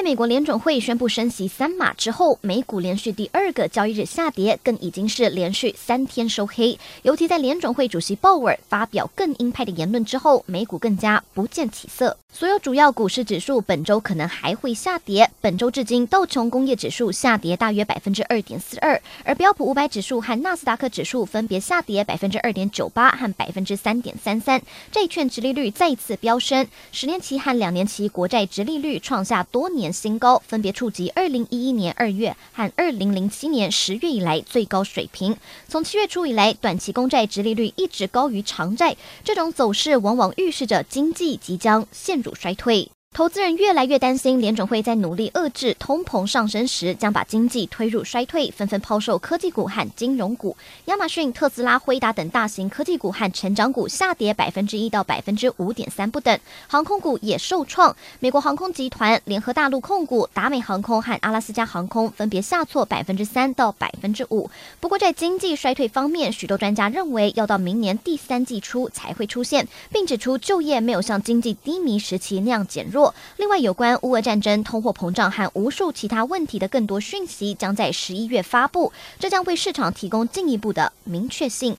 在美国联准会宣布升息三码之后，美股连续第二个交易日下跌，更已经是连续三天收黑。尤其在联准会主席鲍尔发表更鹰派的言论之后，美股更加不见起色。所有主要股市指数本周可能还会下跌。本周至今，道琼工业指数下跌大约百分之二点四二，而标普五百指数和纳斯达克指数分别下跌百分之二点九八和百分之三点三三。债券殖利率再次飙升，十年期和两年期国债殖利率创下多年新高，分别触及二零一一年二月和二零零七年十月以来最高水平。从七月初以来，短期公债直利率一直高于长债，这种走势往往预示着经济即将陷入衰退。投资人越来越担心，联准会在努力遏制通膨上升时，将把经济推入衰退，纷纷抛售科技股和金融股。亚马逊、特斯拉、辉达等大型科技股和成长股下跌百分之一到百分之五点三不等。航空股也受创，美国航空集团、联合大陆控股、达美航空和阿拉斯加航空分别下挫百分之三到百分之五。不过，在经济衰退方面，许多专家认为要到明年第三季初才会出现，并指出就业没有像经济低迷时期那样减弱另外，有关乌俄战争、通货膨胀和无数其他问题的更多讯息将在十一月发布，这将为市场提供进一步的明确性。